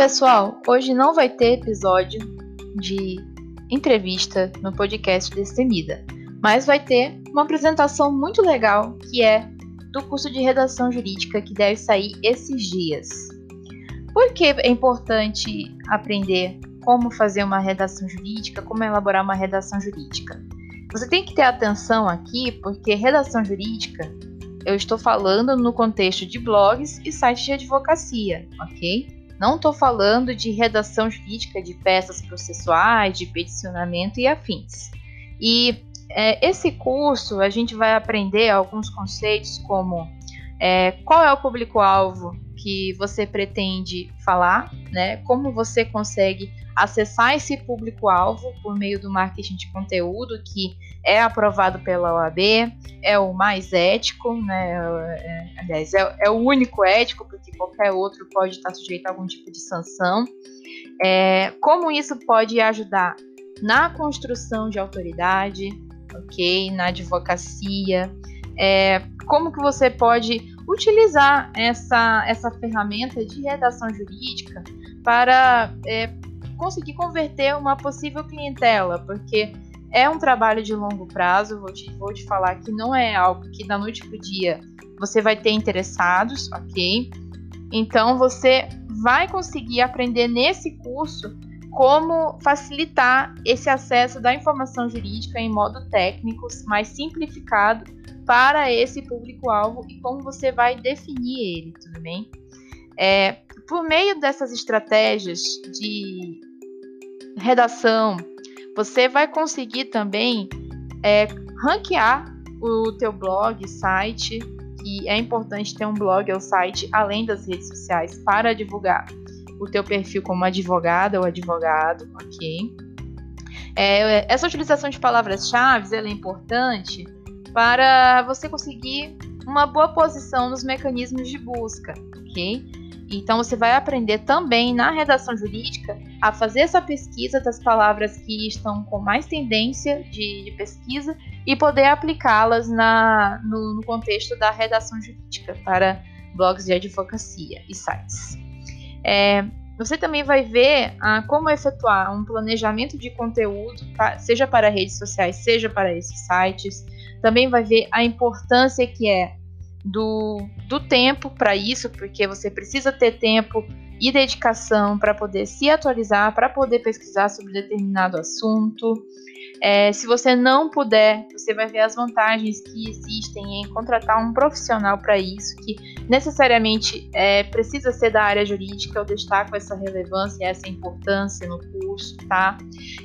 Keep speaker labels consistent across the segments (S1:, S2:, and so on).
S1: Pessoal, hoje não vai ter episódio de entrevista no podcast Destemida, mas vai ter uma apresentação muito legal que é do curso de redação jurídica que deve sair esses dias. Por que é importante aprender como fazer uma redação jurídica, como elaborar uma redação jurídica? Você tem que ter atenção aqui, porque redação jurídica eu estou falando no contexto de blogs e sites de advocacia, ok? Não estou falando de redação jurídica de peças processuais, de peticionamento e afins. E é, esse curso a gente vai aprender alguns conceitos como é, qual é o público-alvo que você pretende falar, né? Como você consegue acessar esse público-alvo por meio do marketing de conteúdo que é aprovado pela OAB, é o mais ético, né? É, aliás, é, é, o único ético, porque qualquer outro pode estar sujeito a algum tipo de sanção. É, como isso pode ajudar na construção de autoridade, ok? Na advocacia. É, como que você pode utilizar essa, essa ferramenta de redação jurídica para é, conseguir converter uma possível clientela, porque é um trabalho de longo prazo, vou te, vou te falar que não é algo que da noite para o dia você vai ter interessados, ok? Então você vai conseguir aprender nesse curso como facilitar esse acesso da informação jurídica em modo técnico, mais simplificado para esse público-alvo e como você vai definir ele, tudo bem? É, por meio dessas estratégias de redação, você vai conseguir também é, ranquear o teu blog, site, que é importante ter um blog ou site além das redes sociais para divulgar o teu perfil como advogada ou advogado, ok? É, essa utilização de palavras-chave é importante para você conseguir uma boa posição nos mecanismos de busca, ok? Então você vai aprender também na redação jurídica a fazer essa pesquisa das palavras que estão com mais tendência de, de pesquisa e poder aplicá-las no, no, contexto da redação jurídica para blogs de advocacia e sites. É, você também vai ver ah, como efetuar um planejamento de conteúdo, seja para redes sociais, seja para esses sites. Também vai ver a importância que é do, do tempo para isso, porque você precisa ter tempo e dedicação para poder se atualizar, para poder pesquisar sobre determinado assunto. É, se você não puder, você vai ver as vantagens que existem em contratar um profissional para isso, que necessariamente é, precisa ser da área jurídica. Eu destaco essa relevância, essa importância no curso, tá?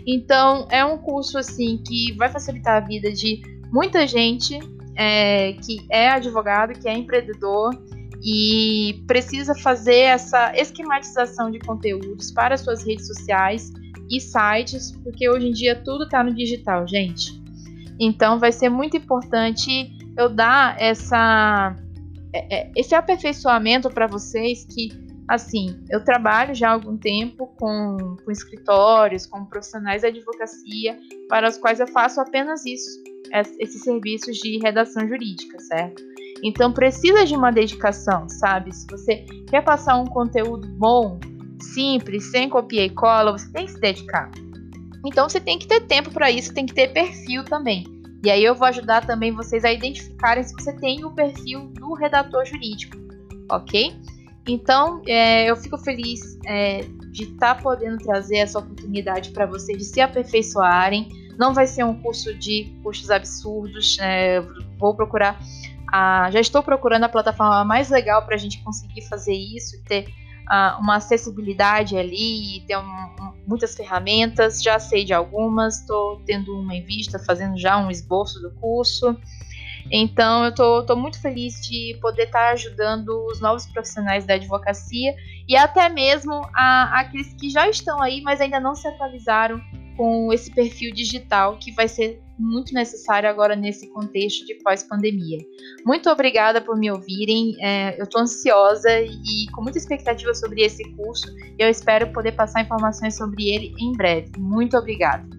S1: Então, é um curso assim que vai facilitar a vida de muita gente é, que é advogado, que é empreendedor e precisa fazer essa esquematização de conteúdos para suas redes sociais e sites, porque hoje em dia tudo está no digital, gente. Então vai ser muito importante eu dar essa é, é, esse aperfeiçoamento para vocês que assim eu trabalho já há algum tempo com, com escritórios, com profissionais de advocacia para os quais eu faço apenas isso esses serviços de redação jurídica, certo? Então precisa de uma dedicação, sabe? Se você quer passar um conteúdo bom, simples, sem copia e cola, você tem que se dedicar. Então você tem que ter tempo para isso, tem que ter perfil também. E aí eu vou ajudar também vocês a identificarem se você tem o perfil do redator jurídico, ok? Então é, eu fico feliz é, de estar tá podendo trazer essa oportunidade para vocês de se aperfeiçoarem não vai ser um curso de custos absurdos. É, vou procurar. A, já estou procurando a plataforma mais legal para a gente conseguir fazer isso, ter uh, uma acessibilidade ali, ter um, um, muitas ferramentas. Já sei de algumas, estou tendo uma em vista, fazendo já um esboço do curso. Então, eu estou muito feliz de poder estar tá ajudando os novos profissionais da advocacia e até mesmo a, aqueles que já estão aí, mas ainda não se atualizaram com esse perfil digital que vai ser muito necessário agora nesse contexto de pós-pandemia. Muito obrigada por me ouvirem. É, eu estou ansiosa e com muita expectativa sobre esse curso. Eu espero poder passar informações sobre ele em breve. Muito obrigada.